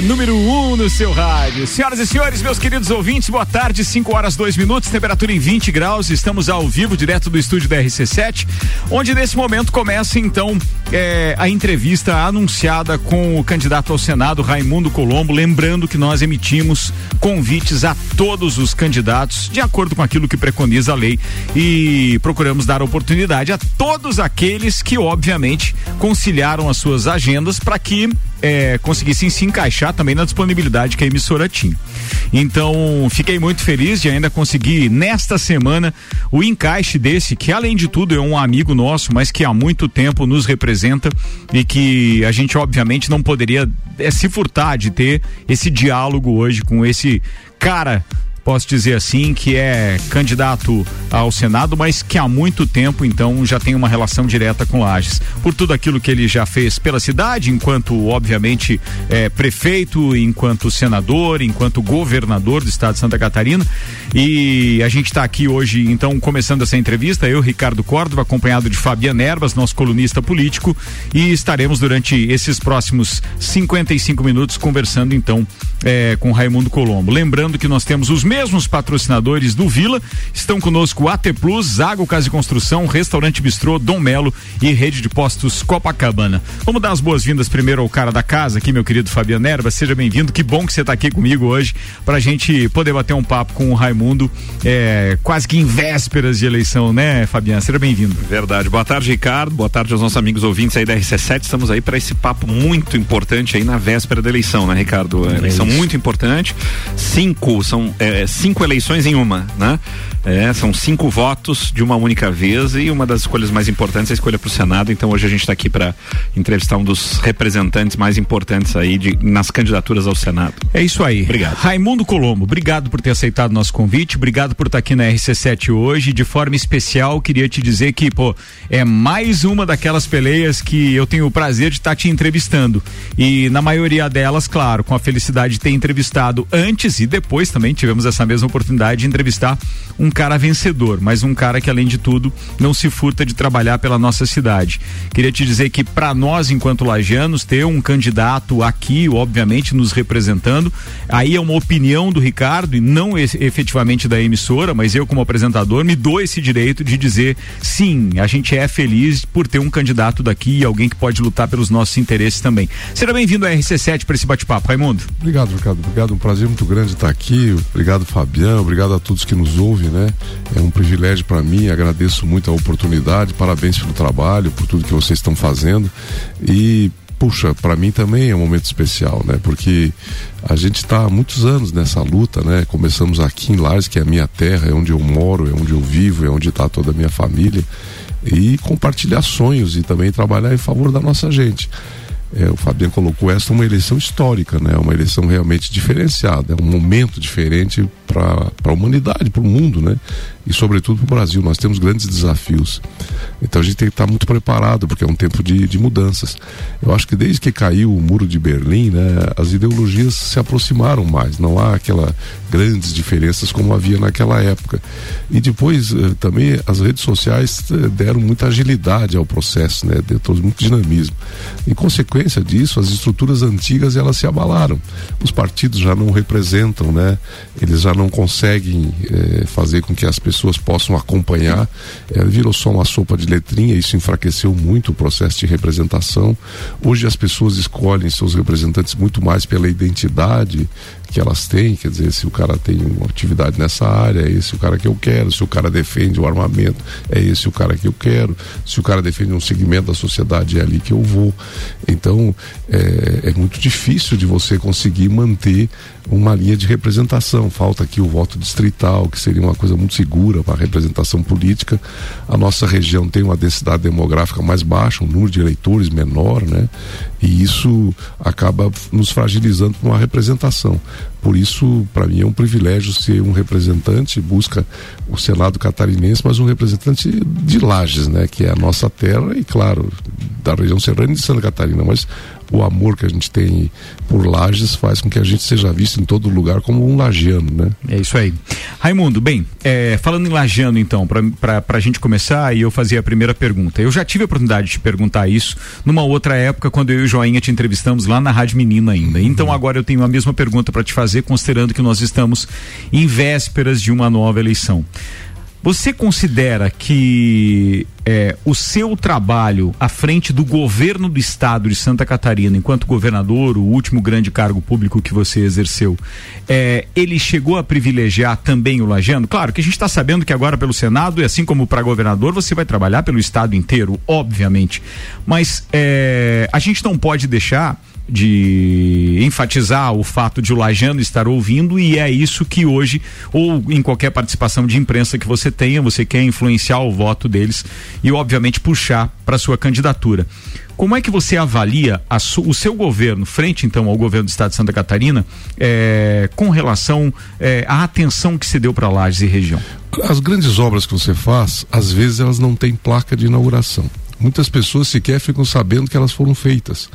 número 1 um no seu rádio. Senhoras e senhores, meus queridos ouvintes, boa tarde, 5 horas 2 minutos, temperatura em 20 graus. Estamos ao vivo, direto do estúdio da RC7, onde nesse momento começa então é, a entrevista anunciada com o candidato ao Senado, Raimundo Colombo. Lembrando que nós emitimos convites a todos os candidatos, de acordo com aquilo que preconiza a lei, e procuramos dar oportunidade a todos aqueles que, obviamente, conciliaram as suas agendas para que é, conseguissem se encaixar também na disponibilidade que a emissora tinha. Então, fiquei muito feliz de ainda conseguir nesta semana o encaixe desse, que além de tudo é um amigo nosso, mas que há muito tempo nos representa e que a gente obviamente não poderia é, se furtar de ter esse diálogo hoje com esse cara posso dizer assim, que é candidato ao Senado, mas que há muito tempo, então, já tem uma relação direta com Lages. Por tudo aquilo que ele já fez pela cidade, enquanto, obviamente, é, prefeito, enquanto senador, enquanto governador do estado de Santa Catarina. E a gente está aqui hoje, então, começando essa entrevista, eu, Ricardo Córdova, acompanhado de Fabiano Erbas, nosso colunista político, e estaremos durante esses próximos 55 minutos conversando, então, é, com Raimundo Colombo. Lembrando que nós temos os mesmos patrocinadores do Vila. Estão conosco AT Plus, Zago Casa de Construção, Restaurante Bistrô, Dom Melo e Rede de Postos Copacabana. Vamos dar as boas-vindas primeiro ao cara da casa aqui, meu querido Fabiano Erva. Seja bem-vindo. Que bom que você está aqui comigo hoje para a gente poder bater um papo com o Raimundo, é, quase que em vésperas de eleição, né, Fabiano? Seja bem-vindo. Verdade. Boa tarde, Ricardo. Boa tarde aos nossos amigos ouvintes aí da RC7. Estamos aí para esse papo muito importante aí na véspera da eleição, né, Ricardo? É eleição muito importante. Cinco são é, cinco eleições em uma, né? É, são cinco votos de uma única vez e uma das escolhas mais importantes é a escolha para o Senado. Então hoje a gente está aqui para entrevistar um dos representantes mais importantes aí de, nas candidaturas ao Senado. É isso aí. Obrigado. Raimundo Colombo, obrigado por ter aceitado nosso convite, obrigado por estar aqui na RC7 hoje. De forma especial, queria te dizer que, pô, é mais uma daquelas peleias que eu tenho o prazer de estar te entrevistando. E na maioria delas, claro, com a felicidade de ter entrevistado antes e depois também tivemos essa mesma oportunidade de entrevistar um cara vencedor, mas um cara que além de tudo não se furta de trabalhar pela nossa cidade. Queria te dizer que para nós enquanto lajanos ter um candidato aqui, obviamente nos representando, aí é uma opinião do Ricardo e não efetivamente da emissora, mas eu como apresentador me dou esse direito de dizer sim, a gente é feliz por ter um candidato daqui e alguém que pode lutar pelos nossos interesses também. Seja bem-vindo à RC7 para esse bate-papo, Raimundo. Obrigado, Ricardo. Obrigado, um prazer muito grande estar aqui. Obrigado, Fabiano. Obrigado a todos que nos ouvem, né? É um privilégio para mim, agradeço muito a oportunidade, parabéns pelo trabalho, por tudo que vocês estão fazendo. E puxa, para mim também é um momento especial, né? Porque a gente está há muitos anos nessa luta, né? Começamos aqui em Lares, que é a minha terra, é onde eu moro, é onde eu vivo, é onde está toda a minha família. E compartilhar sonhos e também trabalhar em favor da nossa gente. É, o Fabiano colocou essa uma eleição histórica, né? Uma eleição realmente diferenciada, é um momento diferente para a humanidade, para o mundo, né? E sobretudo para o Brasil. Nós temos grandes desafios. Então a gente tem que estar muito preparado, porque é um tempo de, de mudanças. Eu acho que desde que caiu o muro de Berlim, né, as ideologias se aproximaram mais. Não há aquela grandes diferenças como havia naquela época. E depois eh, também as redes sociais eh, deram muita agilidade ao processo, né? Deu muito dinamismo. Em consequência disso, as estruturas antigas elas se abalaram. Os partidos já não representam, né? Eles já não conseguem eh, fazer com que as pessoas possam acompanhar. Eh, virou só uma sopa de letrinha, isso enfraqueceu muito o processo de representação. Hoje as pessoas escolhem seus representantes muito mais pela identidade que elas têm, quer dizer, se o cara tem uma atividade nessa área, é esse o cara que eu quero, se o cara defende o armamento, é esse o cara que eu quero, se o cara defende um segmento da sociedade, é ali que eu vou. Então, é, é muito difícil de você conseguir manter uma linha de representação. Falta aqui o voto distrital, que seria uma coisa muito segura para a representação política. A nossa região tem uma densidade demográfica mais baixa, um número de eleitores menor, né? E isso acaba nos fragilizando para uma representação. Por isso, para mim é um privilégio ser um representante, busca o Senado catarinense, mas um representante de Lages, né? Que é a nossa terra e, claro, da região serrana e de Santa Catarina, mas o amor que a gente tem por Lages faz com que a gente seja visto em todo lugar como um lagiano, né? É isso aí. Raimundo, bem, é, falando em lagiano então, para a gente começar e eu fazer a primeira pergunta. Eu já tive a oportunidade de te perguntar isso numa outra época, quando eu e o Joinha te entrevistamos lá na Rádio Menina ainda. Uhum. Então agora eu tenho a mesma pergunta para te fazer, considerando que nós estamos em vésperas de uma nova eleição. Você considera que é, o seu trabalho à frente do governo do estado de Santa Catarina, enquanto governador, o último grande cargo público que você exerceu, é, ele chegou a privilegiar também o Lajano? Claro que a gente está sabendo que agora pelo Senado, e assim como para governador, você vai trabalhar pelo estado inteiro, obviamente. Mas é, a gente não pode deixar de enfatizar o fato de o Lajano estar ouvindo e é isso que hoje, ou em qualquer participação de imprensa que você tenha, você quer influenciar o voto deles e obviamente puxar para sua candidatura. Como é que você avalia o seu governo, frente então ao governo do estado de Santa Catarina, é, com relação é, à atenção que se deu para Lages e região? As grandes obras que você faz, às vezes elas não têm placa de inauguração. Muitas pessoas sequer ficam sabendo que elas foram feitas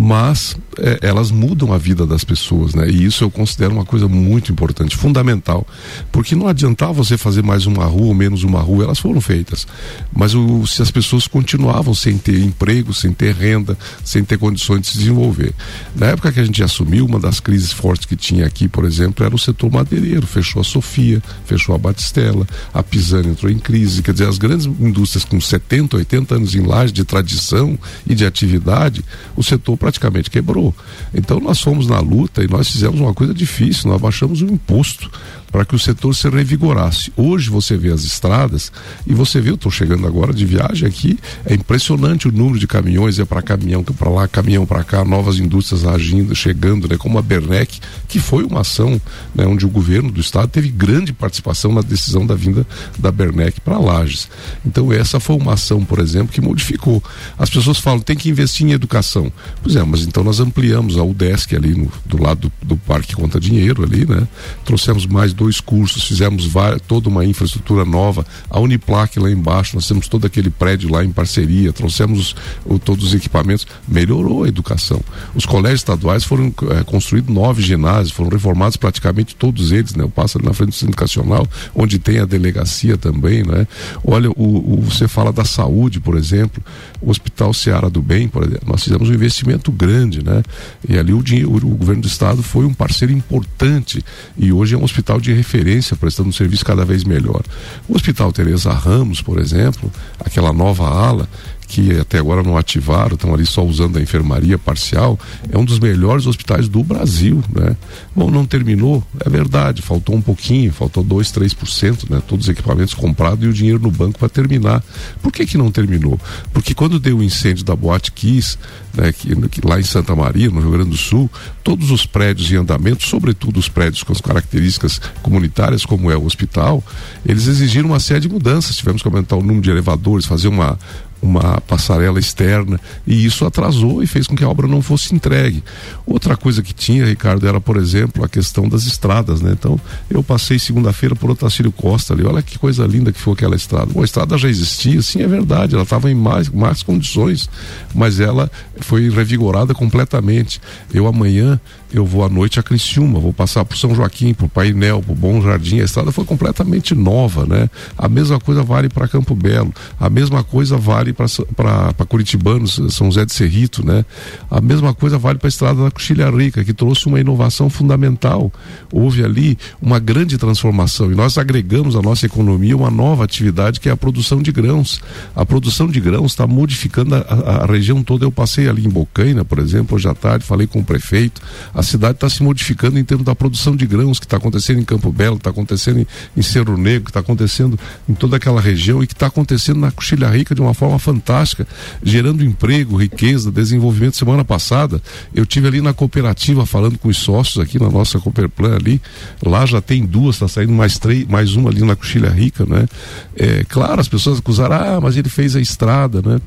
mas é, elas mudam a vida das pessoas, né? E isso eu considero uma coisa muito importante, fundamental, porque não adiantava você fazer mais uma rua ou menos uma rua, elas foram feitas, mas o, se as pessoas continuavam sem ter emprego, sem ter renda, sem ter condições de se desenvolver. Na época que a gente assumiu, uma das crises fortes que tinha aqui, por exemplo, era o setor madeireiro, fechou a Sofia, fechou a Batistela, a Pisani entrou em crise, quer dizer, as grandes indústrias com 70, 80 anos em laje de tradição e de atividade, o setor praticamente quebrou. Então nós fomos na luta e nós fizemos uma coisa difícil, nós baixamos o imposto para que o setor se revigorasse. Hoje você vê as estradas e você vê, eu estou chegando agora de viagem aqui, é impressionante o número de caminhões, é para caminhão para lá, caminhão para cá, novas indústrias agindo, chegando, né, como a Bernec, que foi uma ação né, onde o governo do estado teve grande participação na decisão da vinda da Bernec para Lages. Então essa foi uma ação, por exemplo, que modificou. As pessoas falam, tem que investir em educação. Pois é, mas então nós ampliamos a UDESC ali no, do lado do, do Parque Conta Dinheiro ali, né? Trouxemos mais dois cursos, fizemos toda uma infraestrutura nova. A Uniplac lá embaixo, nós temos todo aquele prédio lá em parceria, trouxemos o, todos os equipamentos, melhorou a educação. Os colégios estaduais foram é, construídos nove ginásios, foram reformados praticamente todos eles, né? Eu passo ali na frente do centro educacional, onde tem a delegacia também, né? Olha, o, o, você fala da saúde, por exemplo, o Hospital Seara do Bem, por exemplo, nós fizemos um investimento grande, né? E ali o, dinheiro, o governo do estado foi um parceiro importante e hoje é um hospital de referência, prestando um serviço cada vez melhor. O Hospital Teresa Ramos, por exemplo, aquela nova ala, que até agora não ativaram, estão ali só usando a enfermaria parcial, é um dos melhores hospitais do Brasil, né? Bom, não terminou, é verdade, faltou um pouquinho, faltou 2, 3%, né? Todos os equipamentos comprados e o dinheiro no banco para terminar. Por que que não terminou? Porque quando deu o incêndio da Boate Kiss, né, que, que, lá em Santa Maria, no Rio Grande do Sul, todos os prédios em andamento, sobretudo os prédios com as características comunitárias, como é o hospital, eles exigiram uma série de mudanças. Tivemos que aumentar o número de elevadores, fazer uma, uma passarela externa e isso atrasou e fez com que a obra não fosse entregue. Outra coisa que tinha, Ricardo, era, por exemplo, a questão das estradas, né? Então, eu passei segunda-feira por Otacílio Costa ali, olha que coisa linda que foi aquela estrada. Bom, a estrada já existia, sim, é verdade, ela estava em mais, mais condições, mas ela foi revigorada completamente. Eu amanhã eu vou à noite a Criciúma, vou passar por São Joaquim, por Painel, por Bom Jardim, a estrada foi completamente nova, né? A mesma coisa vale para Campo Belo, a mesma coisa vale para Curitibanos, São José de Cerrito, né? A mesma coisa vale para a estrada da Coxilha Rica, que trouxe uma inovação fundamental. Houve ali uma grande transformação e nós agregamos à nossa economia uma nova atividade que é a produção de grãos. A produção de grãos está modificando a, a, região toda. Eu passei ali em Bocaina, por exemplo, hoje à tarde, falei com o prefeito a cidade está se modificando em termos da produção de grãos que está acontecendo em Campo Belo, está acontecendo em, em Cerro Negro, que está acontecendo em toda aquela região e que está acontecendo na Coxilha Rica de uma forma fantástica, gerando emprego, riqueza, desenvolvimento. Semana passada eu tive ali na cooperativa falando com os sócios aqui na nossa Cooperplan ali, lá já tem duas, está saindo mais três, mais uma ali na Coxilha Rica, né? É, claro, as pessoas acusaram, ah, mas ele fez a estrada, né?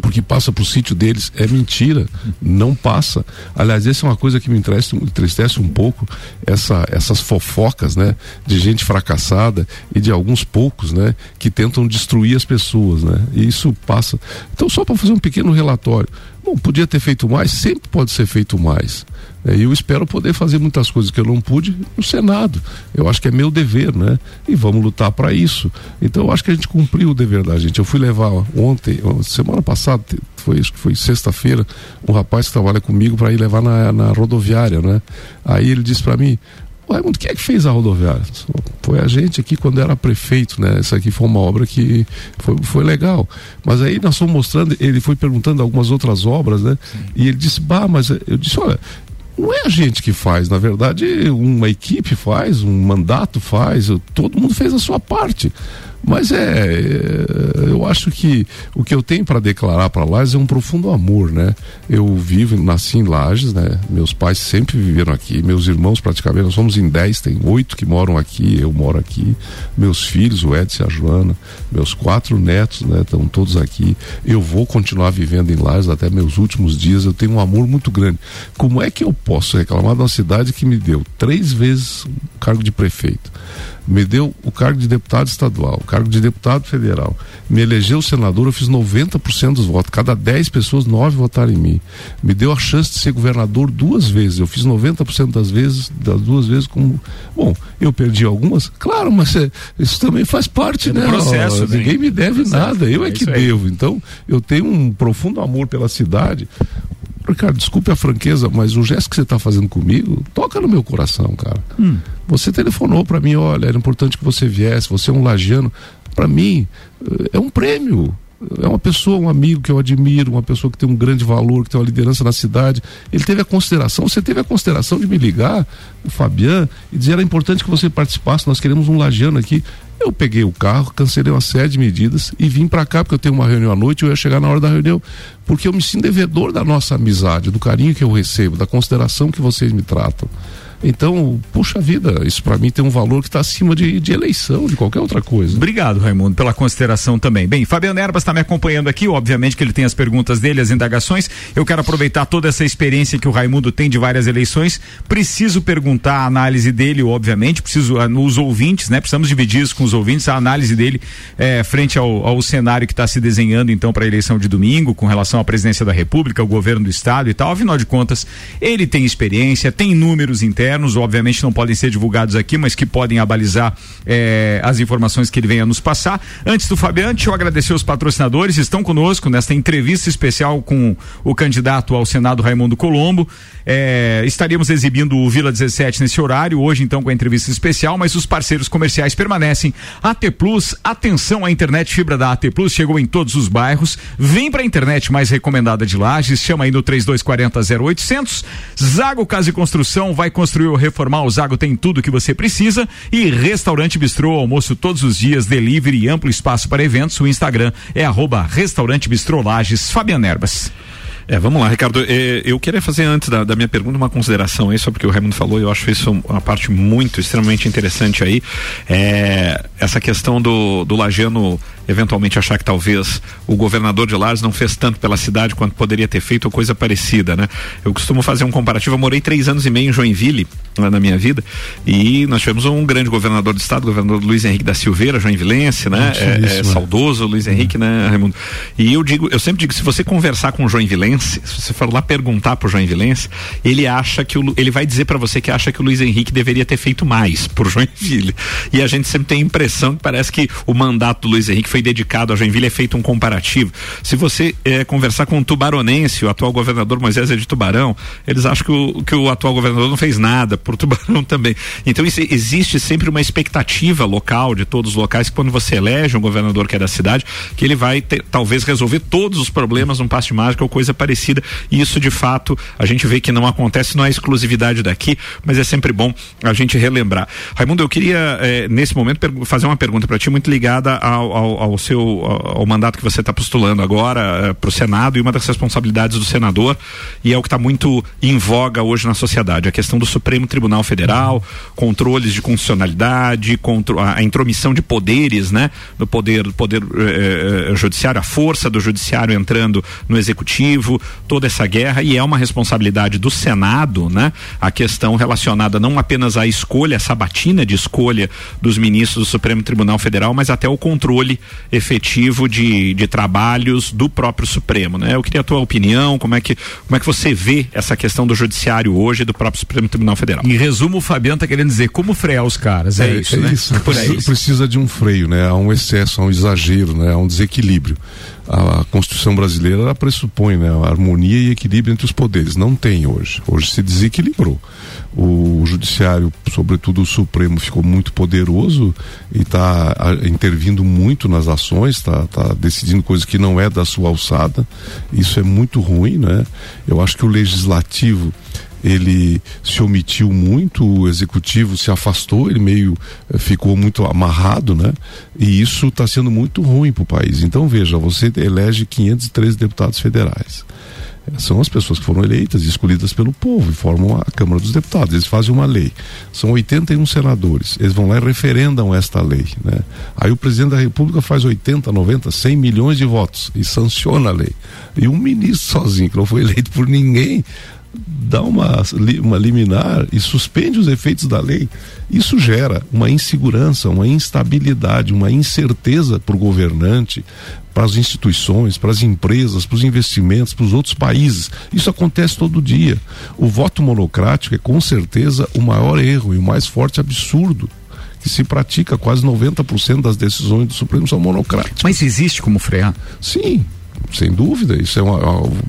Porque passa para o sítio deles, é mentira, não passa. Aliás, essa é uma coisa que me entristece, entristece um pouco, essa, essas fofocas, né, de gente fracassada e de alguns poucos, né, que tentam destruir as pessoas, né, e isso passa. Então, só para fazer um pequeno relatório, bom, podia ter feito mais, sempre pode ser feito mais. É, e eu espero poder fazer muitas coisas que eu não pude no Senado. Eu acho que é meu dever, né? E vamos lutar para isso. Então eu acho que a gente cumpriu o dever da gente. Eu fui levar ontem, semana passada, foi acho que foi sexta-feira, um rapaz que trabalha comigo para ir levar na, na rodoviária, né? Aí ele disse para mim, Raimundo, quem é que fez a rodoviária? Foi a gente aqui quando era prefeito, né? Essa aqui foi uma obra que foi, foi legal. Mas aí nós fomos mostrando, ele foi perguntando algumas outras obras, né? Sim. E ele disse, bah, mas eu disse, olha, não é a gente que faz, na verdade, uma equipe faz, um mandato faz, todo mundo fez a sua parte. Mas é, é, eu acho que o que eu tenho para declarar para Lages é um profundo amor, né? Eu vivo, nasci em Lages, né? Meus pais sempre viveram aqui, meus irmãos praticamente, nós somos em dez, tem oito que moram aqui, eu moro aqui, meus filhos, o Edson e a Joana, meus quatro netos, né? Estão todos aqui. Eu vou continuar vivendo em Lages até meus últimos dias, eu tenho um amor muito grande. Como é que eu posso reclamar de uma cidade que me deu três vezes o cargo de prefeito? Me deu o cargo de deputado estadual, o cargo de deputado federal, me elegeu senador, eu fiz 90% dos votos, cada 10 pessoas, 9 votaram em mim. Me deu a chance de ser governador duas vezes, eu fiz 90% das vezes, das duas vezes como. Bom, eu perdi algumas, claro, mas é, isso também faz parte, é né? Processo, Ó, ninguém me deve nada, eu é, é que devo. Então, eu tenho um profundo amor pela cidade. Ricardo, desculpe a franqueza, mas o gesto que você está fazendo comigo toca no meu coração, cara. Hum. Você telefonou para mim, olha, era importante que você viesse, você é um lagiano. Para mim, eh, é um prêmio. É uma pessoa, um amigo que eu admiro, uma pessoa que tem um grande valor, que tem uma liderança na cidade. Ele teve a consideração, você teve a consideração de me ligar, o Fabian, e dizer era importante que você participasse, nós queremos um lagiano aqui. Eu peguei o carro, cancelei uma série de medidas e vim para cá porque eu tenho uma reunião à noite eu ia chegar na hora da reunião, porque eu me sinto devedor da nossa amizade, do carinho que eu recebo, da consideração que vocês me tratam. Então, puxa vida, isso para mim tem um valor que está acima de, de, eleição, de qualquer outra coisa. Obrigado, Raimundo, pela consideração também. Bem, Fabiano Erbas está me acompanhando aqui, obviamente que ele tem as perguntas dele, as indagações. Eu quero aproveitar toda essa experiência que o Raimundo tem de várias eleições. Preciso perguntar a análise dele, obviamente, preciso, uh, nos ouvintes, né? Precisamos dividir isso com os ouvintes, a análise dele é, frente ao, ao cenário que está se desenhando, então, para a eleição de domingo, com relação à presidência da República, o governo do Estado e tal. Afinal de contas, ele tem experiência, tem números internos internos, obviamente não podem ser divulgados aqui, mas que podem abalizar eh, as informações que ele venha nos passar. Antes do Fabiano, deixa eu agradecer os patrocinadores, estão conosco nesta entrevista especial com o candidato ao Senado Raimundo Colombo. Eh, estaríamos exibindo o Vila 17 nesse horário, hoje então com a entrevista especial, mas os parceiros comerciais permanecem. AT Plus, atenção à internet fibra da AT Plus, chegou em todos os bairros. Vem para a internet mais recomendada de Lages, chama aí no 3240 0800. Zago Casa e Construção vai construir construir ou reformar, o Zago tem tudo que você precisa. E Restaurante Bistrô, almoço todos os dias, delivery e amplo espaço para eventos. O Instagram é arroba Restaurante Bistrô Lages, Fabiano Erbas. É, vamos lá, Ricardo. É, eu queria fazer antes da, da, minha pergunta uma consideração aí sobre o que o Raimundo falou. Eu acho isso uma parte muito, extremamente interessante aí. É, essa questão do, do Lajano eventualmente achar que talvez o governador de Lages não fez tanto pela cidade quanto poderia ter feito ou coisa parecida, né? Eu costumo fazer um comparativo. Eu morei três anos e meio em Joinville lá na minha vida e nós tivemos um grande governador do estado, o governador Luiz Henrique da Silveira, joinvilense, né? É, é, saudoso Luiz Henrique, né, Raimundo? E eu digo, eu sempre digo, se você conversar com um joinvilense, se você for lá perguntar pro joinvilense, ele acha que o, ele vai dizer para você que acha que o Luiz Henrique deveria ter feito mais por Joinville. E a gente sempre tem a impressão que parece que o mandato do Luiz Henrique foi dedicado a Joinville é feito um comparativo. Se você é, conversar com o tubaronense, o atual governador Moisés é de Tubarão, eles acham que o, que o atual governador não fez nada por Tubarão também. Então isso, existe sempre uma expectativa local de todos os locais que quando você elege um governador que é da cidade, que ele vai ter, talvez resolver todos os problemas num passe mágico ou coisa parecida E isso, de fato, a gente vê que não acontece, não é exclusividade daqui, mas é sempre bom a gente relembrar. Raimundo, eu queria, eh, nesse momento, fazer uma pergunta para ti muito ligada ao, ao, ao seu ao, ao, mandato que você está postulando agora eh, para o Senado e uma das responsabilidades do senador, e é o que está muito em voga hoje na sociedade, a questão do Supremo Tribunal Federal, controles de constitucionalidade, contro a, a intromissão de poderes, né? Do poder, poder eh, judiciário, a força do judiciário entrando no executivo, toda essa guerra e é uma responsabilidade do Senado, né? A questão relacionada não apenas à escolha, a sabatina de escolha dos ministros do Supremo Tribunal Federal, mas até o controle efetivo de, de trabalhos do próprio Supremo, né? Eu queria a tua opinião, como é que como é que você vê essa questão do judiciário hoje do próprio Supremo Tribunal Federal? Em resumo, o Fabiano está querendo dizer como frear os caras, é, é isso, é né? Isso. Aí. Precisa de um freio, né? Há um excesso, há um exagero, né? Há um desequilíbrio a, Constituição brasileira ela pressupõe né, a harmonia e equilíbrio entre os poderes. Não tem hoje. Hoje se desequilibrou. O Judiciário, sobretudo o Supremo, ficou muito poderoso e está intervindo muito nas ações, está tá decidindo coisas que não é da sua alçada. Isso é muito ruim, né? Eu acho que o Legislativo ele se omitiu muito, o executivo se afastou, ele meio eh, ficou muito amarrado, né? E isso está sendo muito ruim para o país. Então veja, você elege 513 deputados federais. São as pessoas que foram eleitas e escolhidas pelo povo e formam a Câmara dos Deputados. Eles fazem uma lei. São 81 senadores. Eles vão lá e referendam esta lei. Né? Aí o presidente da República faz 80, 90, 100 milhões de votos e sanciona a lei. E um ministro sozinho, que não foi eleito por ninguém, dá uma, uma liminar e suspende os efeitos da lei, isso gera uma insegurança, uma instabilidade, uma incerteza para o governante, para as instituições, para as empresas, para os investimentos, para os outros países. Isso acontece todo dia. O voto monocrático é com certeza o maior erro e o mais forte absurdo que se pratica. Quase 90% das decisões do Supremo são monocráticas. Mas existe como frear? Sim, sem dúvida. Isso é uma.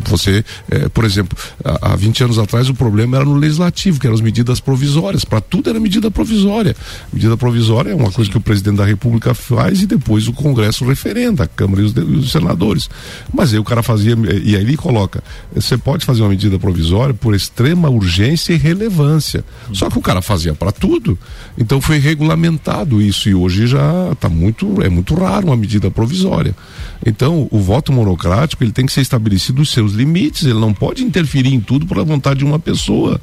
Você, é, por exemplo, há, há 20 anos atrás o problema era no legislativo, que eram as medidas provisórias. Para tudo era medida provisória. Medida provisória é uma Sim. coisa que o presidente da República faz e depois o Congresso referenda, a Câmara e os, os, senadores. Mas aí o cara fazia, e aí ele coloca: você pode fazer uma medida provisória por extrema urgência e relevância. Só que o cara fazia para tudo. Então foi regulamentado isso e hoje já está muito, é muito raro uma medida provisória. Então o voto monocrático democrático, ele tem que ser estabelecido os seus limites, ele não pode interferir em tudo por vontade de uma pessoa.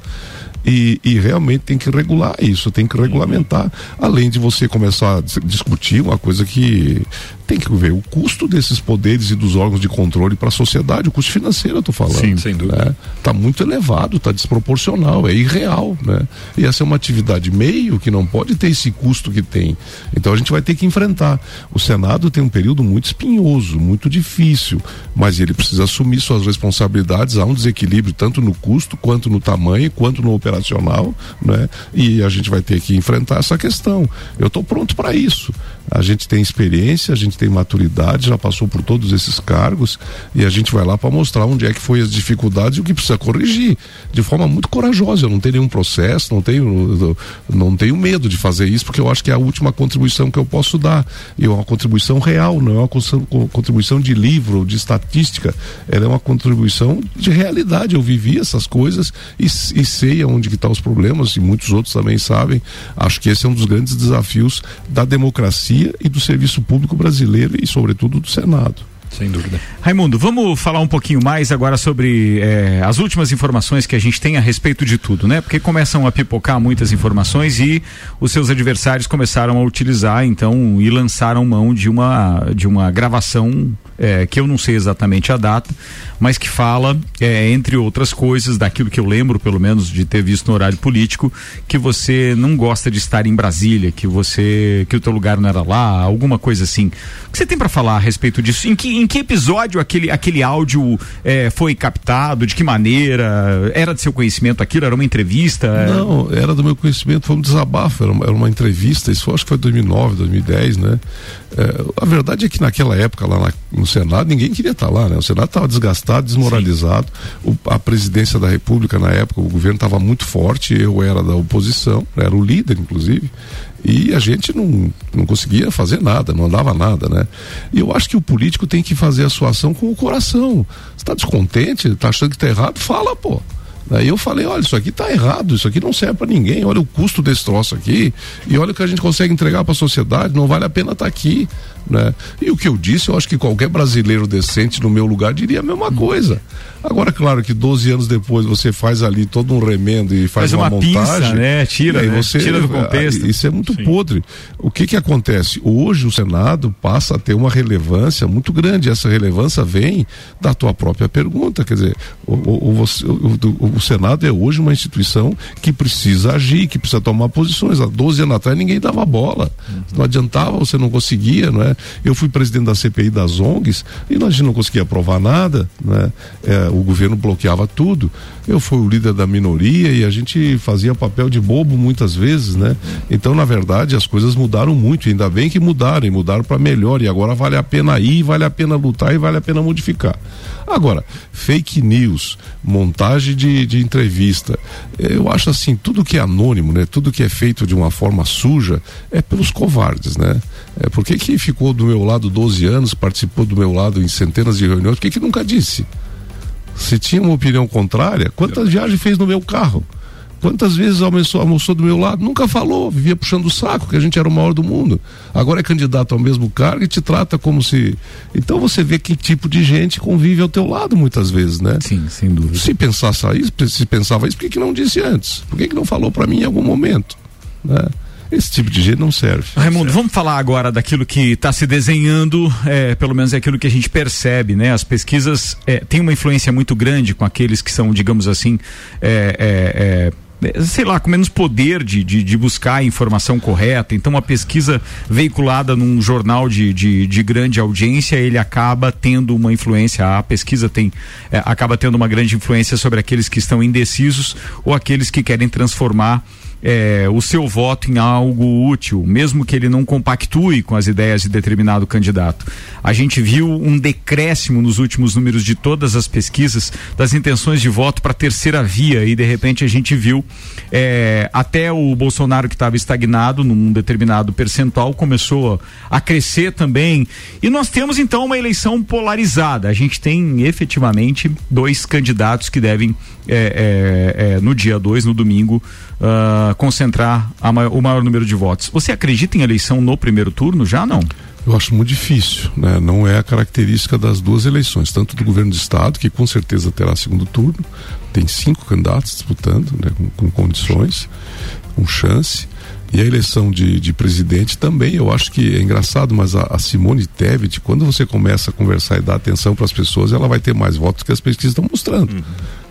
E, e, realmente tem que regular isso, tem que regulamentar. Além de você começar a discutir uma coisa que tem que ver o custo desses poderes e dos órgãos de controle para a sociedade, o custo financeiro eu estou falando. Sim, sem dúvida. Né? Tá muito elevado, está desproporcional, é irreal, né? E essa é uma atividade meio que não pode ter esse custo que tem. Então a gente vai ter que enfrentar. O Senado tem um período muito espinhoso, muito difícil, mas ele precisa assumir suas responsabilidades. Há um desequilíbrio tanto no custo, quanto no tamanho, quanto no operacional, né? E a gente vai ter que enfrentar essa questão. Eu estou pronto para isso. A gente tem experiência, a gente tem maturidade, já passou por todos esses cargos e a gente vai lá para mostrar onde é que foi as dificuldades e o que precisa corrigir de forma muito corajosa. Eu não tenho nenhum processo, não tenho, não tenho medo de fazer isso porque eu acho que é a última contribuição que eu posso dar. E é uma contribuição real, não é uma contribuição de livro, de estatística. Ela é uma contribuição de realidade. Eu vivi essas coisas e, e sei aonde que estão tá os problemas e muitos outros também sabem. Acho que esse é um dos grandes desafios da democracia e do serviço público brasileiro e, sobretudo, do Senado. Sem dúvida. Raimundo, vamos falar um pouquinho mais agora sobre é, as últimas informações que a gente tem a respeito de tudo, né? Porque começam a pipocar muitas informações e os seus adversários começaram a utilizar, então, e lançaram mão de uma, de uma gravação é, que eu não sei exatamente a data, mas que fala, é, entre outras coisas, daquilo que eu lembro, pelo menos, de ter visto no horário político, que você não gosta de estar em Brasília, que você, que o teu lugar não era lá, alguma coisa assim. O que você tem para falar a respeito disso? Em que, em que episódio aquele, aquele áudio é, foi captado? De que maneira? Era de seu conhecimento aquilo? Era uma entrevista? Não, era do meu conhecimento, foi um desabafo, era uma, era uma entrevista, isso acho que foi 2009, 2010, né? É, a verdade é que naquela época, lá na, no Senado, ninguém queria estar tá lá, né? O Senado estava desgastado, desmoralizado. O, a presidência da República na época, o governo estava muito forte, eu era da oposição, era o líder, inclusive e a gente não, não conseguia fazer nada, não andava nada, né? E eu acho que o político tem que fazer a sua ação com o coração. Você está descontente, está achando que está errado, fala, pô. Aí eu falei, olha, isso aqui está errado, isso aqui não serve para ninguém, olha o custo desse troço aqui, e olha o que a gente consegue entregar para a sociedade, não vale a pena estar tá aqui, né? E o que eu disse, eu acho que qualquer brasileiro decente no meu lugar diria a mesma coisa. Agora, claro que 12 anos depois você faz ali todo um remendo e faz, faz uma, uma, montagem. Pinça, né? Tira, né? Você, Tira do contexto. Isso é muito Sim. podre. O que que acontece? Hoje o Senado passa a ter uma relevância muito grande. Essa relevância vem da tua própria pergunta. Quer dizer, o, o, o, o Senado é hoje uma instituição que precisa agir, que precisa tomar posições. Há 12 anos atrás ninguém dava bola. Uhum. Não adiantava, você não conseguia, não é? Eu fui presidente da CPI das ONGs e gente não conseguia aprovar nada, né? É, o governo bloqueava tudo. Eu fui o líder da minoria e a gente fazia papel de bobo muitas vezes, né? Então, na verdade, as coisas mudaram muito, ainda bem que mudaram, e mudaram para melhor, e agora vale a pena ir, vale a pena lutar e vale a pena modificar. Agora, fake news, montagem de, de entrevista, eu acho assim, tudo que é anônimo, né? Tudo que é feito de uma forma suja é pelos covardes, né? É, por que, ficou do meu lado 12 anos, participou do meu lado em centenas de reuniões, por que, que nunca disse? Se tinha uma opinião contrária, quantas viagens fez no meu carro? Quantas vezes almoçou, almoçou do meu lado? Nunca falou, vivia puxando o saco, que a gente era o maior do mundo. Agora é candidato ao mesmo cargo e te trata como se. Então você vê que tipo de gente convive ao teu lado muitas vezes, né? Sim, sem dúvida. Se pensasse isso, se pensava isso, por que, que não disse antes? Por que, que não falou para mim em algum momento? Né? Esse tipo de jeito não serve. Raimundo, vamos falar agora daquilo que está se desenhando, é, pelo menos é aquilo que a gente percebe, né? As pesquisas é, têm uma influência muito grande com aqueles que são, digamos assim, é, é, é sei lá, com menos poder de, de, de, buscar a informação correta. Então, uma pesquisa veiculada num jornal de, de, de, grande audiência, ele acaba tendo uma influência, a pesquisa tem, é, acaba tendo uma grande influência sobre aqueles que estão indecisos ou aqueles que querem transformar é, o seu voto em algo útil, mesmo que ele não compactue com as ideias de determinado candidato. A gente viu um decréscimo nos últimos números de todas as pesquisas das intenções de voto para terceira via e de repente a gente viu é, até o Bolsonaro que estava estagnado num determinado percentual começou a crescer também e nós temos então uma eleição polarizada. A gente tem efetivamente dois candidatos que devem é, é, é no dia 2, no domingo, uh, concentrar maior, o maior número de votos. Você acredita em eleição no primeiro turno? Já não? Eu acho muito difícil, né? Não é a característica das duas eleições, tanto do governo do estado, que com certeza terá segundo turno, tem cinco candidatos disputando, né? com, com condições, com chance. E a eleição de, de, presidente também, eu acho que é engraçado, mas a, a Simone Tebet, quando você começa a conversar e dar atenção para as pessoas, ela vai ter mais votos que as pesquisas estão mostrando. Uhum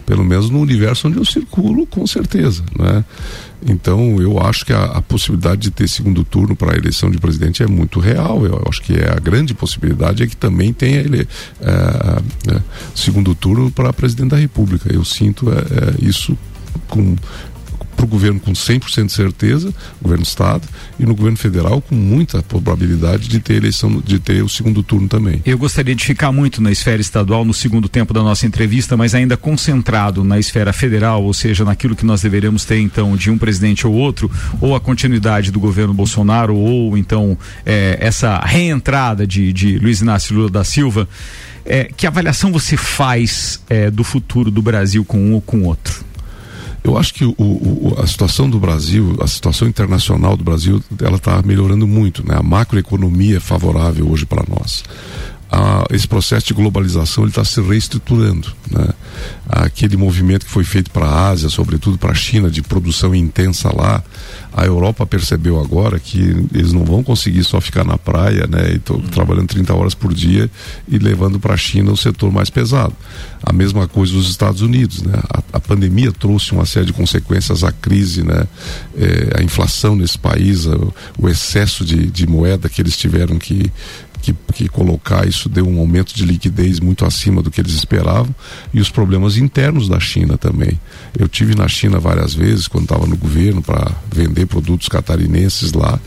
pelo menos no universo onde eu circulo, com certeza, né? Então, eu acho que a, a possibilidade de ter segundo turno para a eleição de presidente é muito real. Eu acho que é a grande possibilidade é que também tenha ele é, é, segundo turno para presidente da República. Eu sinto é, é isso com para o governo com 100% de certeza, governo do estado, e no governo federal com muita probabilidade de ter eleição, de ter o segundo turno também. Eu gostaria de ficar muito na esfera estadual no segundo tempo da nossa entrevista, mas ainda concentrado na esfera federal, ou seja, naquilo que nós deveríamos ter então de um presidente ou outro, ou a continuidade do governo Bolsonaro, ou então é, essa reentrada de, de Luiz Inácio Lula da Silva. É, que avaliação você faz é, do futuro do Brasil com um ou com outro? Eu acho que o, o, a situação do Brasil, a situação internacional do Brasil, ela está melhorando muito, né? A macroeconomia é favorável hoje para nós. Ah, esse processo de globalização ele está se reestruturando, né? Aquele movimento que foi feito para a Ásia, sobretudo para a China, de produção intensa lá, a Europa percebeu agora que eles não vão conseguir só ficar na praia, né, e tô, uhum. trabalhando 30 horas por dia e levando para a China o setor mais pesado. A mesma coisa dos Estados Unidos, né? A, a pandemia trouxe uma série de consequências, a crise, né, é, a inflação nesse país, o, o excesso de, de moeda que eles tiveram que que, que, colocar isso deu um aumento de liquidez muito acima do que eles esperavam e os problemas internos da China também. Eu tive na China várias vezes quando estava no governo para vender produtos catarinenses lá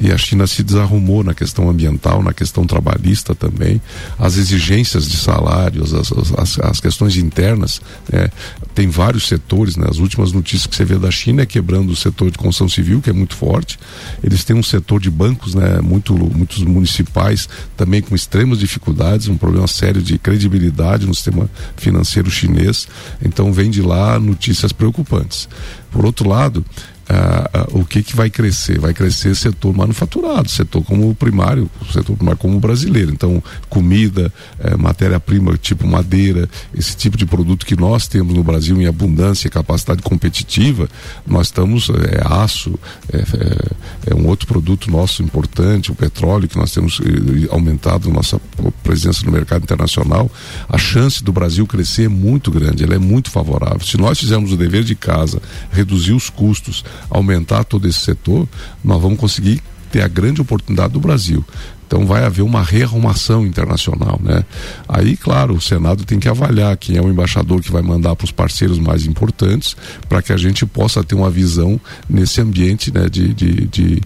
e a China se desarrumou na questão ambiental, na questão trabalhista também, as exigências de salários, as, as, as questões internas. É, tem vários setores, né? As últimas notícias que você vê da China é quebrando o setor de construção civil, que é muito forte. Eles têm um setor de bancos, né? Muito, muitos municipais também com extremas dificuldades, um problema sério de credibilidade no sistema financeiro chinês. Então vem de lá notícias preocupantes. Por outro lado, ah, o que, que vai crescer? Vai crescer setor manufaturado, setor como primário, setor primário como brasileiro. Então, comida, eh, matéria-prima tipo madeira, esse tipo de produto que nós temos no Brasil em abundância e capacidade competitiva, nós estamos, é aço, é, é, é, um outro produto nosso importante, o petróleo, que nós temos eh, aumentado nossa presença no mercado internacional. A chance do Brasil crescer é muito grande, ela é muito favorável. Se nós fizermos o dever de casa, reduzir os custos, aumentar todo esse setor, nós vamos conseguir ter a grande oportunidade do Brasil. Então vai haver uma rearrumação internacional, né? Aí, claro, o Senado tem que avaliar quem é o embaixador que vai mandar para os parceiros mais importantes para que a gente possa ter uma visão nesse ambiente né, de, de, de,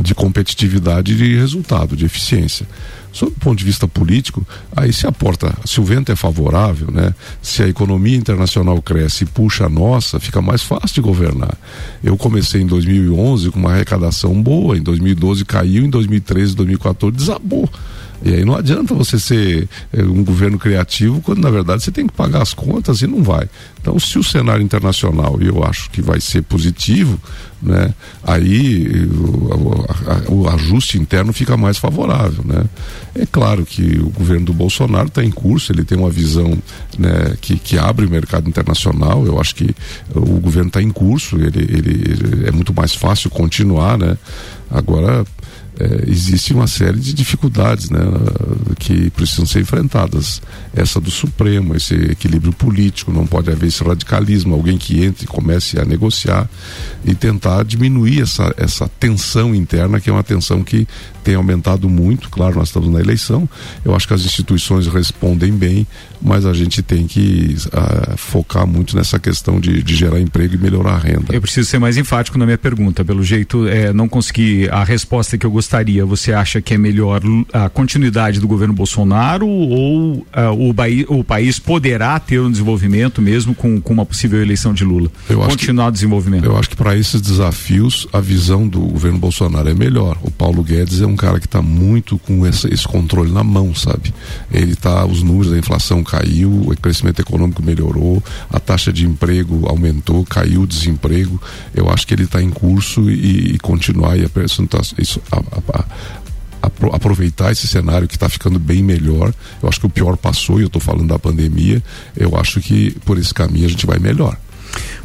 de competitividade de resultado, de eficiência. Sob o ponto de vista político, aí se a porta, se o vento é favorável, né? Se a economia internacional cresce e puxa a nossa, fica mais fácil de governar. Eu comecei em 2011 com uma arrecadação boa, em 2012 caiu, em 2013, 2014 desabou. E aí não adianta você ser eh, um governo criativo quando na verdade você tem que pagar as contas e não vai. Então, se o cenário internacional, eu acho que vai ser positivo, né, aí o, a, o ajuste interno fica mais favorável. Né? É claro que o governo do Bolsonaro está em curso, ele tem uma visão né, que, que abre o mercado internacional. Eu acho que o governo está em curso, ele, ele, ele é muito mais fácil continuar. Né? Agora é, existe uma série de dificuldades né, que precisam ser enfrentadas. Essa do Supremo, esse equilíbrio político, não pode haver esse radicalismo, alguém que entre e comece a negociar e tentar diminuir essa, essa tensão interna, que é uma tensão que tem aumentado muito. Claro, nós estamos na eleição, eu acho que as instituições respondem bem, mas a gente tem que uh, focar muito nessa questão de, de, gerar emprego e melhorar a renda. Eu preciso ser mais enfático na minha pergunta. Pelo jeito, é, não consegui a resposta que eu gostaria. Você acha que é melhor a continuidade do governo Bolsonaro ou uh, o, o, país poderá ter um desenvolvimento mesmo com, com uma possível eleição de Lula? Eu Continuar o desenvolvimento? Eu acho que para esses desafios, a visão do governo Bolsonaro é melhor. O Paulo Guedes é um cara que está muito com esse, esse controle na mão, sabe? Ele está, os números da inflação caiu, o crescimento econômico melhorou, a taxa de emprego aumentou, caiu o desemprego. Eu acho que ele está em curso e, e continuar e a, a, a, aproveitar esse cenário que está ficando bem melhor. Eu acho que o pior passou e eu estou falando da pandemia. Eu acho que por esse caminho a gente vai melhor.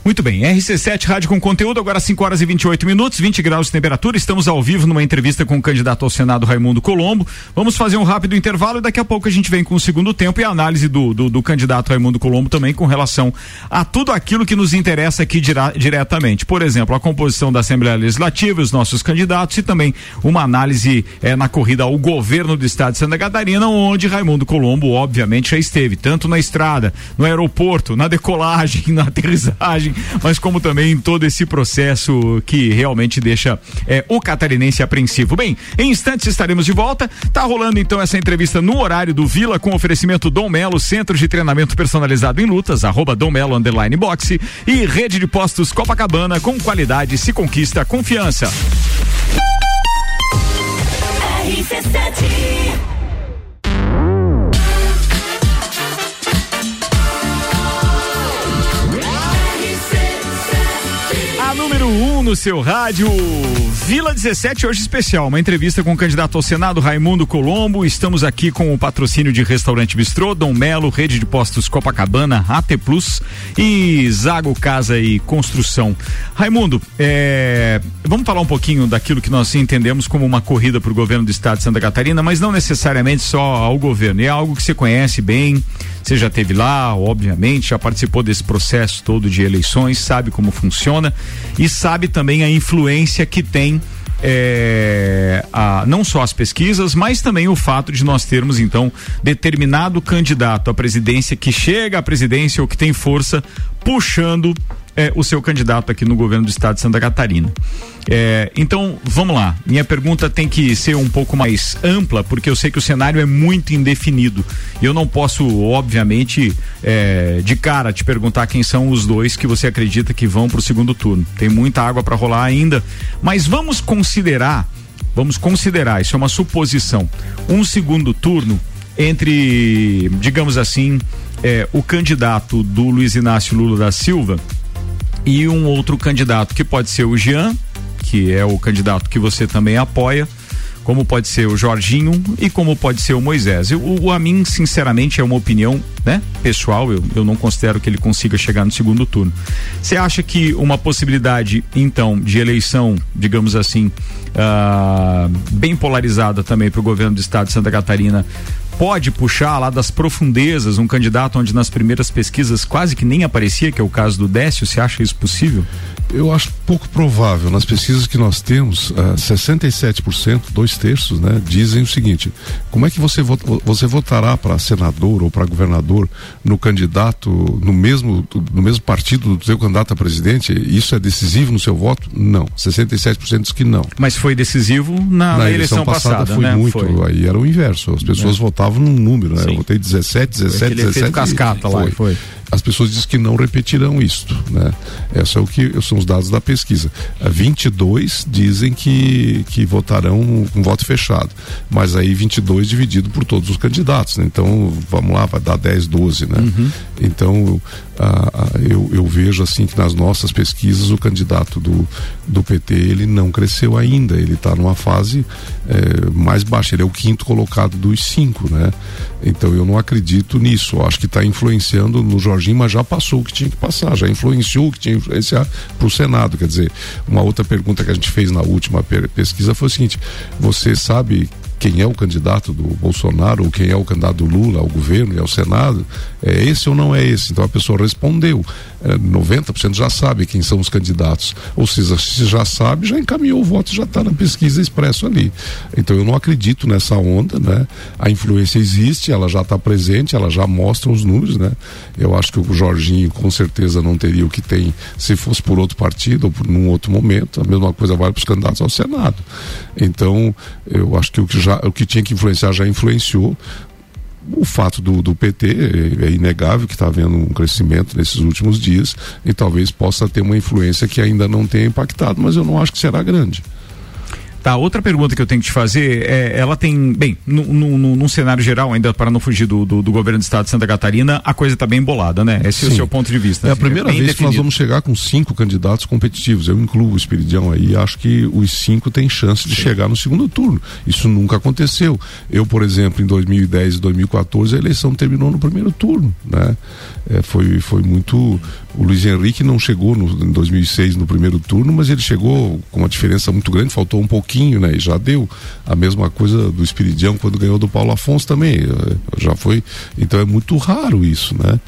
Muito bem, RC7 Rádio com conteúdo, agora 5 horas e 28 minutos, 20 graus de temperatura. Estamos ao vivo numa entrevista com o candidato ao Senado Raimundo Colombo. Vamos fazer um rápido intervalo e daqui a pouco a gente vem com o segundo tempo e a análise do, do, do candidato Raimundo Colombo também com relação a tudo aquilo que nos interessa aqui diretamente. Por exemplo, a composição da Assembleia Legislativa, os nossos candidatos e também uma análise eh, na corrida ao governo do estado de Santa Catarina, onde Raimundo Colombo, obviamente, já esteve, tanto na estrada, no aeroporto, na decolagem, na aterrissagem mas como também todo esse processo que realmente deixa é, o catarinense apreensivo. Bem, em instantes estaremos de volta. Tá rolando então essa entrevista no horário do Vila com oferecimento Dom Melo, Centro de Treinamento Personalizado em Lutas, arroba Dom Melo Underline Boxe e Rede de Postos Copacabana com qualidade se conquista confiança. RC7 número 1 um no seu rádio. Vila 17 hoje especial, uma entrevista com o candidato ao Senado Raimundo Colombo. Estamos aqui com o patrocínio de Restaurante Bistrô, Dom Melo, Rede de Postos Copacabana, AT Plus e Zago Casa e Construção. Raimundo, é, vamos falar um pouquinho daquilo que nós entendemos como uma corrida para o governo do estado de Santa Catarina, mas não necessariamente só ao governo. É algo que você conhece bem, você já teve lá, obviamente, já participou desse processo todo de eleições, sabe como funciona e sabe também a influência que tem é, a, não só as pesquisas, mas também o fato de nós termos então determinado candidato à presidência que chega à presidência ou que tem força puxando é, o seu candidato aqui no governo do estado de Santa Catarina. É, então, vamos lá. Minha pergunta tem que ser um pouco mais ampla, porque eu sei que o cenário é muito indefinido. E eu não posso, obviamente, é, de cara te perguntar quem são os dois que você acredita que vão para o segundo turno. Tem muita água para rolar ainda. Mas vamos considerar, vamos considerar, isso é uma suposição, um segundo turno entre, digamos assim, é, o candidato do Luiz Inácio Lula da Silva e um outro candidato que pode ser o Jean, que é o candidato que você também apoia, como pode ser o Jorginho e como pode ser o Moisés. O, o a mim, sinceramente, é uma opinião, né, pessoal. Eu, eu não considero que ele consiga chegar no segundo turno. Você acha que uma possibilidade, então, de eleição, digamos assim, uh, bem polarizada também para o governo do estado de Santa Catarina pode puxar lá das profundezas um candidato onde nas primeiras pesquisas quase que nem aparecia, que é o caso do Décio? Você acha isso possível? Eu acho pouco provável. Nas pesquisas que nós temos, uh, ah, 67%, dois terços, né, dizem o seguinte: como é que você, vota, você votará para senador ou para governador no candidato, no mesmo, no mesmo partido do seu candidato a presidente? Isso é decisivo no seu voto? Não. 67% diz que não. Mas foi decisivo na, na eleição, eleição, passada, passada foi né? muito. Foi. Aí era o inverso. As pessoas é. votavam num número, né? Eu votei 17, 17, 17. cascata lá, foi as pessoas dizem que não repetirão isto, né? Essa é o que são os dados da pesquisa. 22 dizem que, que votarão com voto fechado, mas aí 22 dividido por todos os candidatos, né? Então, vamos lá, vai dar 10, 12, né? Uhum. Então, ah, eu, eu vejo assim que nas nossas pesquisas o candidato do, do PT ele não cresceu ainda, ele está numa fase é, mais baixa, ele é o quinto colocado dos cinco, né? Então eu não acredito nisso, eu acho que está influenciando no Jorginho, mas já passou o que tinha que passar, já influenciou o que tinha que influenciar para o Senado, quer dizer, uma outra pergunta que a gente fez na última pesquisa foi o seguinte, você sabe quem é o candidato do Bolsonaro ou quem é o candidato do Lula ao governo e ao Senado, é esse ou não é esse? Então a pessoa respondeu. É, 90% já sabe quem são os candidatos. Ou seja, se já sabe, já encaminhou o voto, já está na pesquisa expresso ali. Então eu não acredito nessa onda, né? A influência existe, ela já está presente, ela já mostra os números, né? Eu acho que o Jorginho com certeza não teria o que tem se fosse por outro partido ou por num outro momento. A mesma coisa vale para os candidatos ao Senado. Então, eu acho que o que, já, o que tinha que influenciar já influenciou o fato do, do PT é, é inegável que está havendo um crescimento nesses últimos dias e talvez possa ter uma influência que ainda não tenha impactado, mas eu não acho que será grande. Tá, outra pergunta que eu tenho que te fazer é, ela tem, bem, num cenário geral, ainda para não fugir do, do, do, governo do estado de Santa Catarina, a coisa está bem embolada, né? Esse Sim. é o seu ponto de vista. É a primeira é vez definido. que nós vamos chegar com cinco candidatos competitivos. Eu incluo o Espiridião aí, acho que os cinco têm chance de Sim. chegar no segundo turno. Isso nunca aconteceu. Eu, por exemplo, em 2010 e 2014, a eleição terminou no primeiro turno, né? É, foi, foi muito o Luiz Henrique não chegou no, em 2006 no primeiro turno, mas ele chegou com uma diferença muito grande, faltou um pouquinho, né? E já deu a mesma coisa do Espiridião quando ganhou do Paulo Afonso também. Eh, já foi. Então é muito raro isso, né?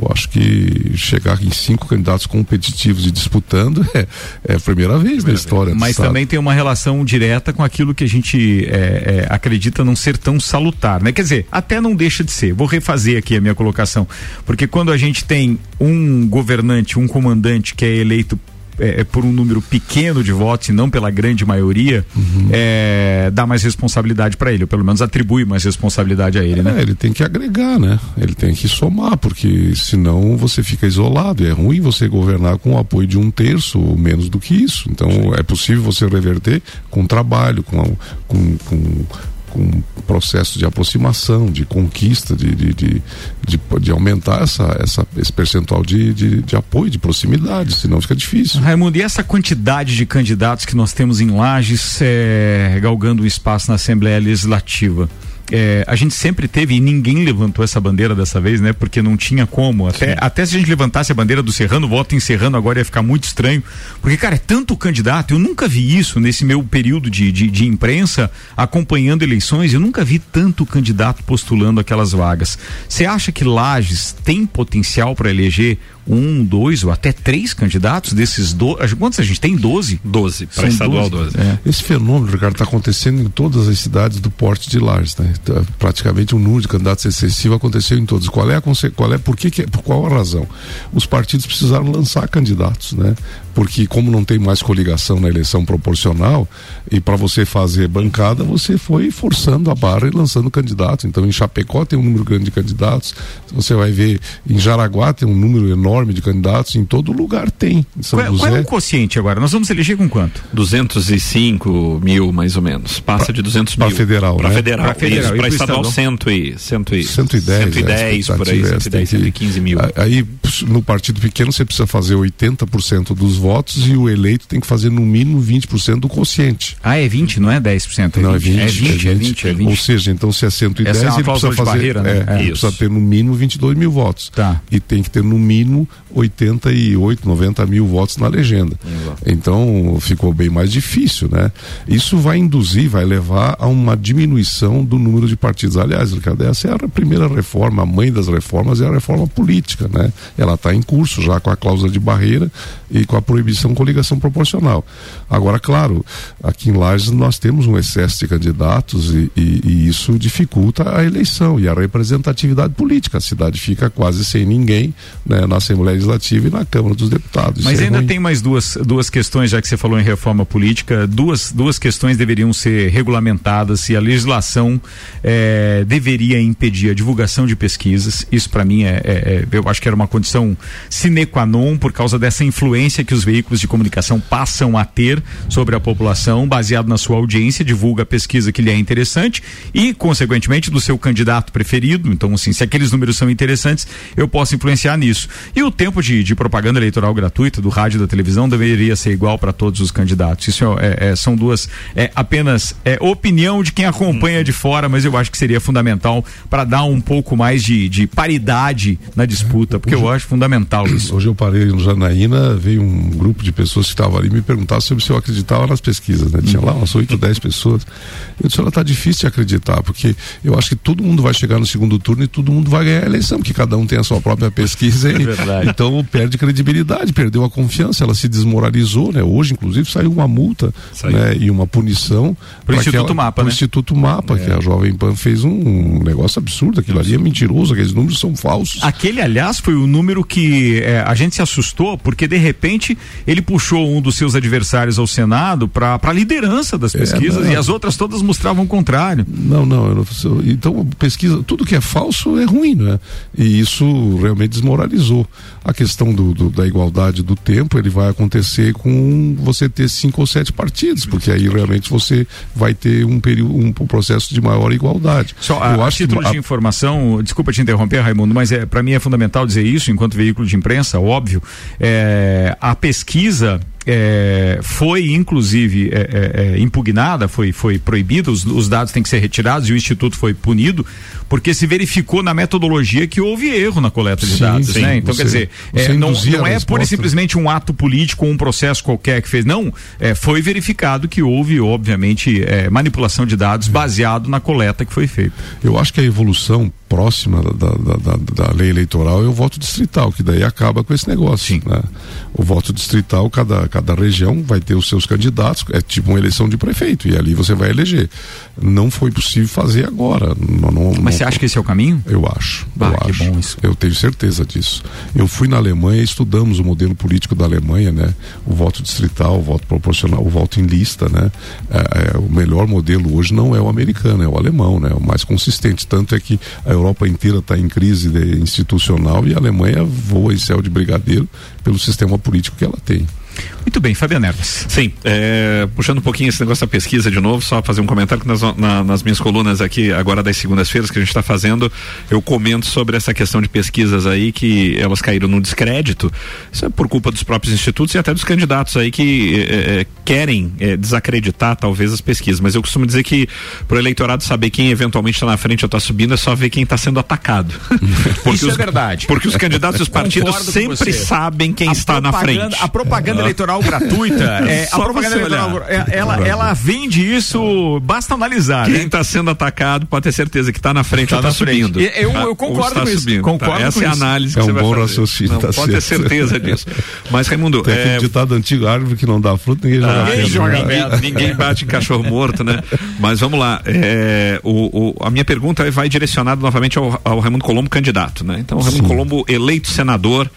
Eu acho que chegar em cinco candidatos competitivos e disputando é, é a primeira vez na história. Mas também tem uma relação direta com aquilo que a gente é, é, acredita não ser tão salutar, né? Quer dizer, até não deixa de ser. Vou refazer aqui a minha colocação, porque quando a gente tem um governante, um comandante que é eleito é, é, por um número pequeno de votos e não pela grande maioria, uhum. é, dá mais responsabilidade para ele, ou pelo menos atribui mais responsabilidade a ele, né? É, ele tem que agregar, né? Ele tem que somar, porque senão você fica isolado. É ruim você governar com o apoio de um terço ou menos do que isso. Então Sim. é possível você reverter com trabalho, com, com, com com processo de aproximação, de conquista, de, de, de, de, aumentar essa, essa, esse percentual de, de, de, apoio, de proximidade, senão fica difícil. Raimundo, e essa quantidade de candidatos que nós temos em Lages é, galgando o espaço na Assembleia Legislativa? É, a gente sempre teve e ninguém levantou essa bandeira dessa vez, né? Porque não tinha como. Até, até se a gente levantasse a bandeira do Serrano, voto em Serrano agora ia ficar muito estranho. Porque, cara, é tanto candidato. Eu nunca vi isso nesse meu período de, de, de imprensa acompanhando eleições. Eu nunca vi tanto candidato postulando aquelas vagas. Você acha que Lages tem potencial para eleger um, dois ou até três candidatos desses dois. Quantos a gente tem? Doze? Doze, para estadual doze. É. Esse fenômeno, Ricardo, está acontecendo em todas as cidades do porte de Lages. Né? Então, praticamente o número de candidatos excessivo aconteceu em todos. Qual é a qual é por que, que por qual a razão? Os partidos precisaram lançar candidatos, né? Porque como não tem mais coligação na eleição proporcional, e para você fazer bancada, você foi forçando a barra e lançando candidatos. Então em Chapecó tem um número grande de candidatos, você vai ver em Jaraguá tem um número enorme de candidatos, em todo lugar tem. Qual, é, qual, é o quociente agora? Nós vamos eleger com quanto? 205 mil, mais ou menos. Passa pra, de 200 mil. Para federal, Para né? federal, para federal. Para estadual, cento e, cento e, 110, 110 é, por aí, 110, 115 mil. Aí, no partido pequeno, você precisa fazer 80% dos votos e o eleito tem que fazer no mínimo 20% do quociente. Ah, é 20, não é 10%? É não, 20, é 20, é 20, é 20, é 20. Ou seja, então se é 110, Essa é ele precisa fazer. Barreira, né? é, é. precisa ter no mínimo 22 mil votos. Tá. E tem que ter no mínimo 88, 90 mil votos na legenda. Exato. Então ficou bem mais difícil, né? Isso vai induzir, vai levar a uma diminuição do número de partidos. Aliás, Ricardo, essa é a primeira reforma, a mãe das reformas é a reforma política, né? Ela está em curso já com a cláusula de barreira e com a proibição coligação proporcional. Agora, claro, aqui em Lages nós temos um excesso de candidatos e, e, e isso dificulta a eleição e a representatividade política. A cidade fica quase sem ninguém né, na Assembleia Legislativa e na Câmara dos Deputados. Mas é ainda ruim. tem mais duas, duas questões, já que você falou em reforma política, duas, duas questões deveriam ser regulamentadas se a legislação é, deveria impedir a divulgação de pesquisas. Isso para mim é, é, é, eu acho que era uma condição sine qua non por causa dessa influência que os veículos de comunicação passam a ter sobre a população, baseado na sua audiência, divulga a pesquisa que lhe é interessante e, consequentemente, do seu candidato preferido. Então, assim, se aqueles números são interessantes, eu posso influenciar nisso. E o tempo de, de propaganda eleitoral gratuita do rádio e da televisão deveria ser igual para todos os candidatos. Isso é, é, são duas, é apenas é, opinião de quem acompanha de fora, mas eu acho que seria fundamental para dar um pouco mais de, de paridade na disputa, porque hoje, eu acho fundamental isso. Hoje eu parei no Janaína, veio um grupo de pessoas que estavam ali me perguntar sobre se eu acreditava nas pesquisas, né? Tinha lá umas 8, 10 pessoas. Eu disse, olha, tá difícil de acreditar, porque eu acho que todo mundo vai chegar no segundo turno e todo mundo vai ganhar a eleição, porque cada um tem a sua própria pesquisa. E, é então perde credibilidade, perdeu a confiança, ela se desmoralizou, né? Hoje, inclusive, saiu uma multa né? e uma punição para o Instituto Mapa, né? Instituto Mapa, é. que a Jovem Pan fez um negócio absurdo, aquilo ali é mentiroso, aqueles números são falsos. Aquele, aliás, foi o número que é, a gente se assustou, porque de repente ele puxou um dos seus adversários ao Senado para a liderança das é, pesquisas é, e as outras todas mostravam o contrário. Não, não, não, então pesquisa, tudo que é falso é ruim, né? E isso realmente desmoralizou. A questão do, do, da igualdade do tempo, ele vai acontecer com você ter cinco ou sete partidos, porque aí realmente você vai ter um período, um, um processo de maior igualdade. Só a, Eu acho título que, de a... informação, desculpa te interromper, Raimundo, mas é para mim é fundamental dizer isso enquanto veículo de imprensa, óbvio. É, a pesquisa é, foi inclusive é, é, é, impugnada, foi, foi proibida, os, os, dados têm que ser retirados e o Instituto foi punido, porque se verificou na metodologia que houve erro na coleta de sim, dados. Sim, né? Então, você, quer dizer, é, não, não é pura e simplesmente um ato político ou um processo qualquer que fez. Não, é, foi verificado que houve, obviamente, manipulação de dados baseado na coleta que foi feita. Eu acho que a evolução próxima da, da, da, da, lei eleitoral é o voto distrital, que daí acaba com esse negócio. Né? O voto distrital, cada, cada região vai ter os seus candidatos, é tipo uma eleição de prefeito, e ali você vai eleger. Não foi possível fazer agora. Não, não, Mas não, você acha que esse é o caminho? Eu acho. Eu acho. bom isso. Eu tenho certeza disso. Eu fui na Alemanha, estudamos o modelo político da Alemanha, né? O voto distrital, o voto proporcional, o voto em lista, né? É, é, o melhor modelo hoje não é o americano, é o alemão, né? O mais consistente. Tanto é que a Europa inteira está em crise institucional e a Alemanha voa em céu de brigadeiro pelo sistema político que ela tem. Muito bem, Fabiano Erves. Sim, é, puxando um pouquinho esse negócio da pesquisa de novo, só fazer um comentário que nas, na, nas minhas colunas aqui, agora das segundas-feiras que a gente está fazendo, eu comento sobre essa questão de pesquisas aí que elas caíram no descrédito, isso é por culpa dos próprios institutos e até dos candidatos aí que é, é, querem é, desacreditar talvez as pesquisas, mas eu costumo dizer que para o eleitorado saber quem eventualmente está na frente ou está subindo é só ver quem está sendo atacado. isso é os, é verdade. Porque os candidatos e os partidos sempre sabem quem a está na frente. A propaganda eleitoral eleitoral gratuita, é, a propaganda eleitoral, é, ela, ela vende isso, basta analisar. Quem está né? sendo atacado pode ter certeza que está na frente tá ou está subindo. Eu, eu concordo tá com isso. Subindo, concordo tá? Essa é a análise que é um você bom vai raciocínio. Não, tá pode ter certeza disso. Mas, Raimundo. Tem é... ditado antigo, árvore que não dá fruto, ninguém joga ah, Ninguém joga? Ninguém bate em cachorro morto, né? Mas vamos lá. É, o, o, a minha pergunta vai direcionada novamente ao, ao Raimundo Colombo, candidato, né? Então, o Raimundo Sim. Colombo eleito senador.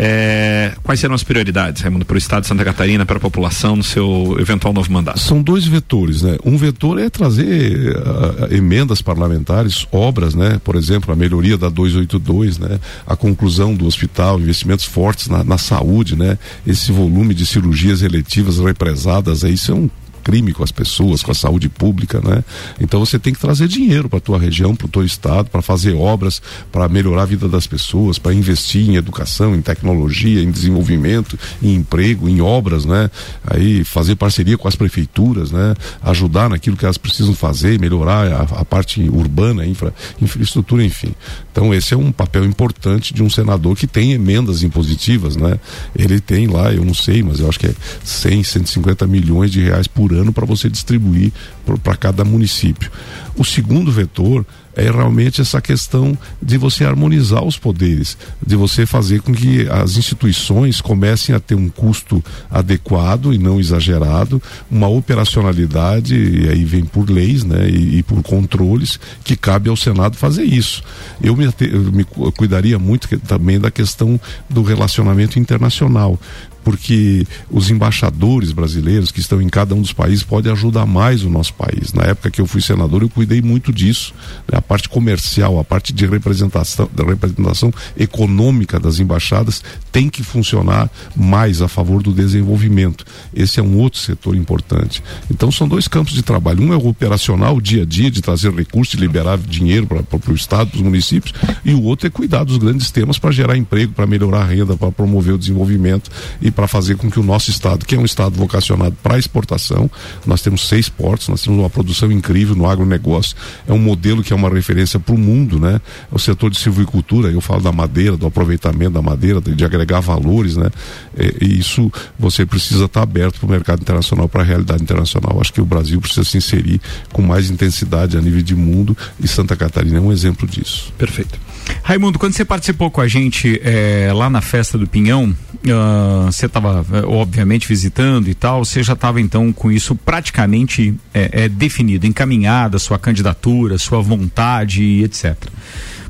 É, quais serão as prioridades, Raimundo, para o Estado de Santa Catarina, para a população, no seu eventual novo mandato? São dois vetores, né? Um vetor é trazer uh, emendas parlamentares, obras, né? Por exemplo, a melhoria da 282, né? A conclusão do hospital, investimentos fortes na, na saúde, né? Esse volume de cirurgias eletivas represadas, aí, isso é um crime com as pessoas, com a saúde pública, né? Então você tem que trazer dinheiro para tua região, para o teu estado, para fazer obras, para melhorar a vida das pessoas, para investir em educação, em tecnologia, em desenvolvimento, em emprego, em obras, né? Aí fazer parceria com as prefeituras, né? Ajudar naquilo que elas precisam fazer, melhorar a, a parte urbana, infra, infraestrutura, enfim. Então esse é um papel importante de um senador que tem emendas impositivas, né? Ele tem lá, eu não sei, mas eu acho que é 100, 150 milhões de reais por ano para você distribuir para cada município. O segundo vetor é realmente essa questão de você harmonizar os poderes, de você fazer com que as instituições comecem a ter um custo adequado e não exagerado, uma operacionalidade, e aí vem por leis né, e, e por controles, que cabe ao Senado fazer isso. Eu me, eu me cuidaria muito também da questão do relacionamento internacional porque os embaixadores brasileiros que estão em cada um dos países podem ajudar mais o nosso país. Na época que eu fui senador, eu cuidei muito disso. Né? A parte comercial, a parte de representação, da representação econômica das embaixadas tem que funcionar mais a favor do desenvolvimento. Esse é um outro setor importante. Então são dois campos de trabalho. Um é o operacional, o dia a dia, de trazer recursos, de liberar dinheiro para o Estado, para os municípios, e o outro é cuidar dos grandes temas para gerar emprego, para melhorar a renda, para promover o desenvolvimento e para fazer com que o nosso estado, que é um estado vocacionado para exportação, nós temos seis portos, nós temos uma produção incrível no agronegócio, é um modelo que é uma referência para o mundo, né? O setor de silvicultura, eu falo da madeira, do aproveitamento da madeira, de, agregar valores, né? É, e isso você precisa estar tá aberto para o mercado internacional, para a realidade internacional. Acho que o Brasil precisa se inserir com mais intensidade a nível de mundo e Santa Catarina é um exemplo disso. Perfeito. Raimundo, quando você participou com a gente é, lá na festa do Pinhão, uh, você estava é, obviamente visitando e tal, você já estava então com isso praticamente é, é, definido, encaminhada, sua candidatura, sua vontade, etc.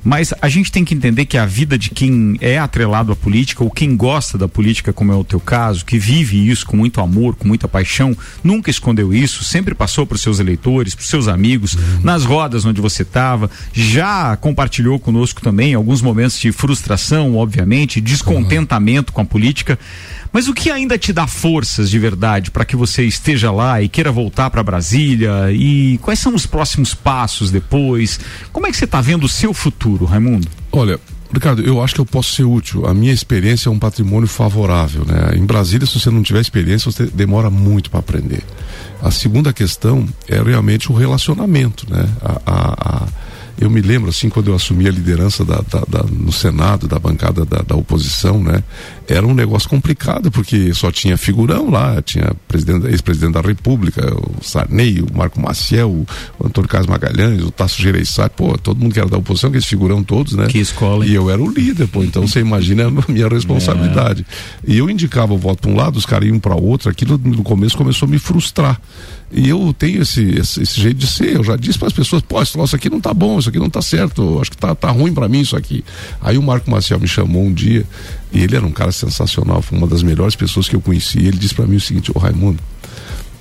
Mas a gente tem que entender que a vida de quem é atrelado à política, ou quem gosta da política, como é o teu caso, que vive isso com muito amor, com muita paixão, nunca escondeu isso, sempre passou para os seus eleitores, para os seus amigos, uhum. nas rodas onde você estava, já compartilhou conosco também alguns momentos de frustração, obviamente, descontentamento uhum. com a política. Mas o que ainda te dá forças de verdade para que você esteja lá e queira voltar para Brasília? E quais são os próximos passos depois? Como é que você está vendo o seu futuro, Raimundo? Olha, Ricardo, eu acho que eu posso ser útil. A minha experiência é um patrimônio favorável, né? Em Brasília, se você não tiver experiência, você demora muito para aprender. A segunda questão é realmente o relacionamento, né? a, a, a eu me lembro, assim, quando eu assumi a liderança da, da, da no Senado, da bancada da, da, oposição, né? Era um negócio complicado, porque só tinha figurão lá, tinha ex-presidente da República, o Sarney, o Marco Maciel, o Antônio Carlos Magalhães, o Tasso Gereissati, pô, todo mundo que era da oposição, que figurão todos, né? Que escola. E eu era o líder, pô, então você imagina a minha responsabilidade. É. E eu indicava o voto para um lado, os caras iam para outro, aquilo no começo começou a me frustrar. E eu tenho esse, esse, esse, jeito de ser. Eu já disse para as pessoas: pô, isso aqui não tá bom, isso aqui não tá certo, acho que tá, tá ruim para mim isso aqui. Aí o Marco Maciel me chamou um dia, e ele era um cara sensacional, foi uma das melhores pessoas que eu conheci. Ele disse para mim o seguinte: Ô Raimundo,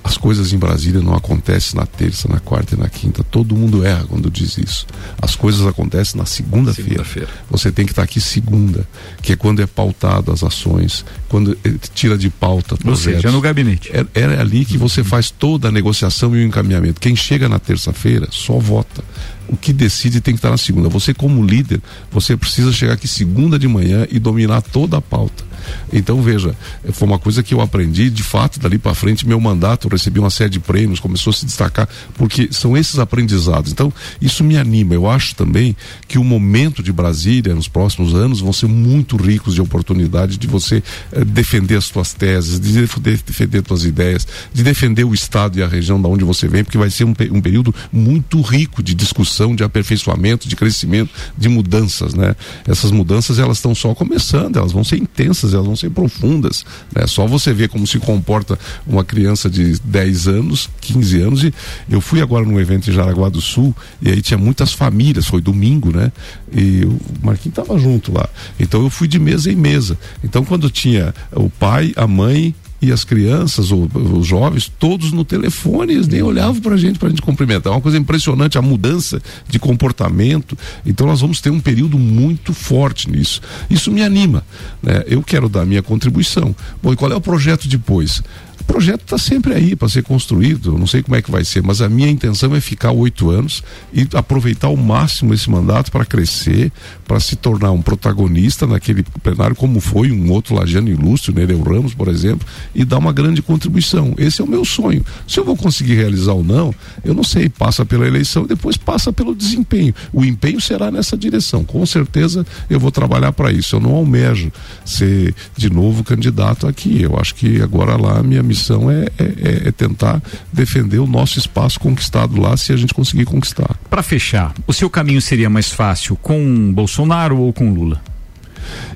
as coisas em Brasília não acontecem na terça, na quarta e na quinta. Todo mundo erra quando diz isso. As coisas acontecem na segunda-feira. Segunda Você tem que estar aqui segunda, que é quando é pautado as ações, quando tira de pauta projetos. Ou seja, no gabinete. É, é ali que você faz toda a negociação e o encaminhamento. Quem chega na terça-feira só vota o que decide tem que estar na segunda. Você, como líder, você precisa chegar aqui segunda de manhã e dominar toda a pauta. Então, veja, foi uma coisa que eu aprendi, de fato, dali para frente, meu mandato, eu recebi uma série de prêmios, começou a se destacar, porque são esses aprendizados. Então, isso me anima. Eu acho também que o momento de Brasília, nos próximos anos, vão ser muito ricos de oportunidade de você eh, defender as suas teses, de defender as suas ideias, de defender o Estado e a região da onde você vem, porque vai ser um, um período muito rico de discussão, de aperfeiçoamento, de crescimento, de mudanças, né? Essas mudanças, elas estão só começando, elas vão ser intensas, elas vão ser profundas. Né? Só você ver como se comporta uma criança de 10 anos, 15 anos. E eu fui agora num evento em Jaraguá do Sul e aí tinha muitas famílias, foi domingo, né? E o Marquinhos estava junto lá. Então eu fui de mesa em mesa. Então quando tinha o pai, a mãe e as crianças, ou, os jovens, todos no telefone, eles nem olhavam para a gente, para a gente cumprimentar. É uma coisa impressionante a mudança de comportamento. Então nós vamos ter um período muito forte nisso. Isso me anima. Né? Eu quero dar minha contribuição. Bom, e qual é o projeto depois? Projeto está sempre aí para ser construído, não sei como é que vai ser, mas a minha intenção é ficar oito anos e aproveitar ao máximo esse mandato para crescer, para se tornar um protagonista naquele plenário, como foi um outro Lajano ilustre, Nereu Ramos, por exemplo, e dar uma grande contribuição. Esse é o meu sonho. Se eu vou conseguir realizar ou não, eu não sei, passa pela eleição e depois passa pelo desempenho. O empenho será nessa direção. Com certeza eu vou trabalhar para isso. Eu não almejo ser de novo candidato aqui. Eu acho que agora lá a minha missão missão é, é, é, é, tentar defender o nosso espaço conquistado lá, se a gente conseguir conquistar. Para fechar, o seu caminho seria mais fácil com Bolsonaro ou com Lula?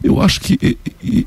Eu acho que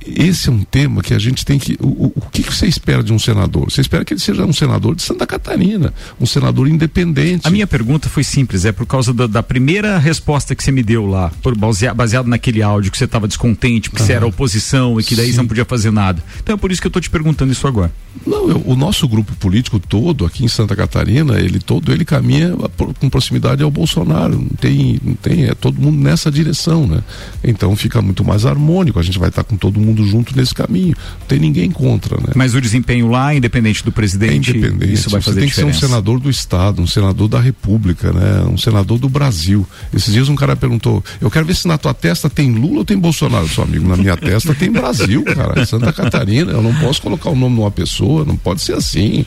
esse é um tema que a gente tem que. O, o que você espera de um senador? Você espera que ele seja um senador de Santa Catarina, um senador independente. A minha pergunta foi simples, é por causa da, da primeira resposta que você me deu lá, por, baseado naquele áudio que você estava descontente, porque você era oposição e que daí Sim. você não podia fazer nada. Então é por isso que eu estou te perguntando isso agora. Não, eu, o nosso grupo político todo aqui em Santa Catarina, ele todo ele caminha com proximidade ao Bolsonaro. Não tem, não tem, é todo mundo nessa direção, né? Então fica muito mais harmônico, a gente vai estar com todo mundo junto nesse caminho. Não tem ninguém contra, né? Mas o desempenho lá, independente do presidente, é independente. isso vai fazer Você tem diferença. que ser um senador do Estado, um senador da República, né? Um senador do Brasil. Esses dias um cara perguntou: eu quero ver se na tua testa tem Lula ou tem Bolsonaro, seu amigo. Na minha testa tem Brasil, cara. Santa Catarina. Eu não posso colocar o nome de uma pessoa, não pode ser assim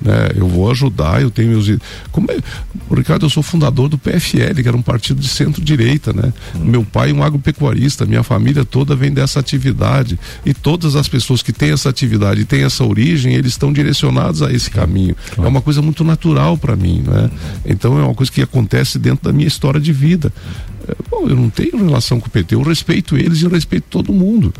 né? Eu vou ajudar, eu tenho meus. Como é... Ricardo, eu sou fundador do PFL, que era um partido de centro-direita, né? Hum. Meu pai é um agropecuarista, minha família toda vem dessa atividade. E todas as pessoas que têm essa atividade e têm essa origem, eles estão direcionados a esse caminho. Claro. É uma coisa muito natural para mim, né? Então é uma coisa que acontece dentro da minha história de vida. É, bom, eu não tenho relação com o PT, eu respeito eles e eu respeito todo mundo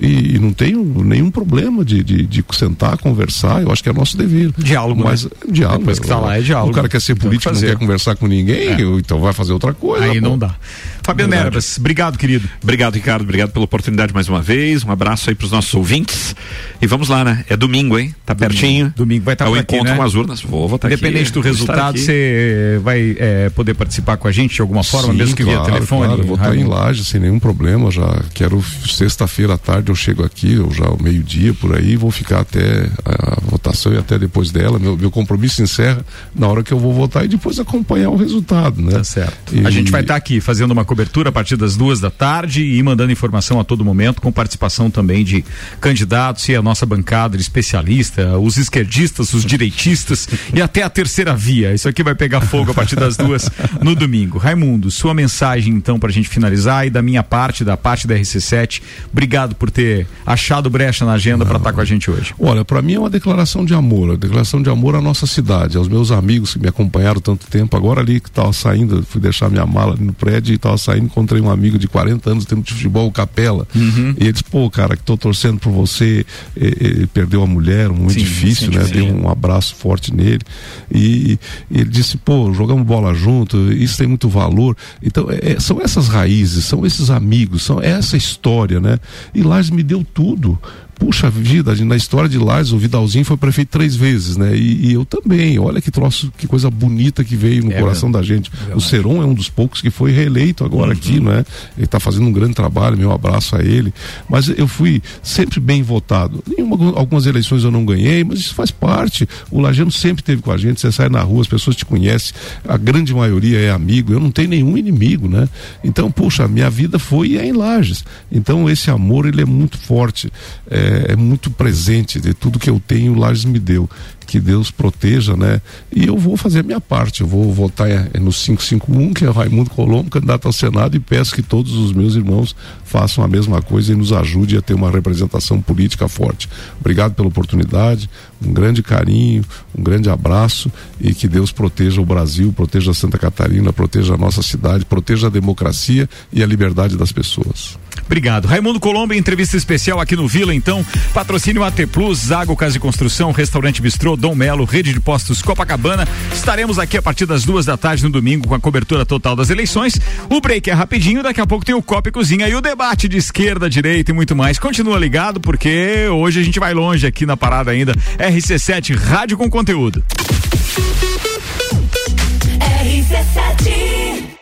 e, e não tenho nenhum problema de, de, de, sentar, conversar, eu acho que é nosso dever. Diálogo, mas né? diálogo. Depois que tá lá é diálogo. O cara quer ser político, não quer conversar com ninguém, é. então vai fazer outra coisa. Aí pô. não dá. Fabiano Erbas, obrigado, querido. Obrigado, Ricardo. Obrigado pela oportunidade mais uma vez. Um abraço aí para os nossos ouvintes. E vamos lá, né? É domingo, hein? Tá domingo. pertinho. Domingo vai estar tá é o encontro né? com as urnas. Vou votar Independente aqui, do resultado, você vai é, poder participar com a gente de alguma forma, Sim, mesmo que claro, via telefone. Claro, vou estar em laje sem nenhum problema. Já quero sexta-feira à tarde eu chego aqui, eu já ao meio-dia por aí, vou ficar até a votação e até depois dela. Meu, meu compromisso encerra na hora que eu vou votar e depois acompanhar o resultado, né? Tá certo. E... A gente vai estar tá aqui fazendo uma cobertura a partir das duas da tarde e mandando informação a todo momento, com participação também de candidatos e a nossa bancada de especialista, os esquerdistas, os direitistas e até a terceira via. Isso aqui vai pegar fogo a partir das duas no domingo. Raimundo, sua mensagem então para a gente finalizar e da minha parte, da parte da RC7, obrigado por ter achado brecha na agenda para estar tá com a gente hoje. Olha, para mim é uma declaração de amor, uma declaração de amor à nossa cidade, aos meus amigos que me acompanharam tanto tempo. Agora ali que estava saindo, fui deixar minha mala no prédio e estava saindo, encontrei um amigo de 40 anos, tempo de futebol, Capela. Uhum. E ele disse, pô, cara, que tô torcendo por você. E, perdeu a mulher, muito sim, difícil, sim, né? Dei um abraço forte nele. E, e, ele disse, pô, jogamos bola junto, isso tem muito valor. Então, é, é são essas raízes, são esses amigos, são essa história, né? E Lages me deu tudo puxa vida, na história de Lages, o Vidalzinho foi prefeito três vezes, né? E, e eu também. Olha que troço, que coisa bonita que veio no é coração mesmo. da gente. É o Seron é um dos poucos que foi reeleito agora uhum. aqui, não é? Ele está fazendo um grande trabalho, meu abraço a ele. Mas eu fui sempre bem votado. Em uma, algumas eleições eu não ganhei, mas isso faz parte. O Lajano sempre teve com a gente, você sai na rua, as pessoas te conhecem, a grande maioria é amigo, eu não tenho nenhum inimigo, né? Então, puxa, minha vida foi e é em Lages. Então, esse amor, ele é muito forte, é, é muito presente de tudo que eu tenho, Lages me deu que Deus proteja, né? E eu vou fazer a minha parte, eu vou votar no 551, que é Raimundo Colombo, candidato ao Senado, e peço que todos os meus irmãos façam a mesma coisa e nos ajude a ter uma representação política forte. Obrigado pela oportunidade, um grande carinho, um grande abraço e que Deus proteja o Brasil, proteja Santa Catarina, proteja a nossa cidade, proteja a democracia e a liberdade das pessoas. Obrigado. Raimundo Colombo, entrevista especial aqui no Vila, então. Patrocínio AT Plus, Zago Casa de Construção, Restaurante Bistrô, Dom Melo, Rede de Postos Copacabana. Estaremos aqui a partir das duas da tarde no domingo com a cobertura total das eleições. O break é rapidinho, daqui a pouco tem o Copa e Cozinha e o debate de esquerda, direita e muito mais. Continua ligado, porque hoje a gente vai longe aqui na parada ainda. RC7, Rádio com Conteúdo. RC7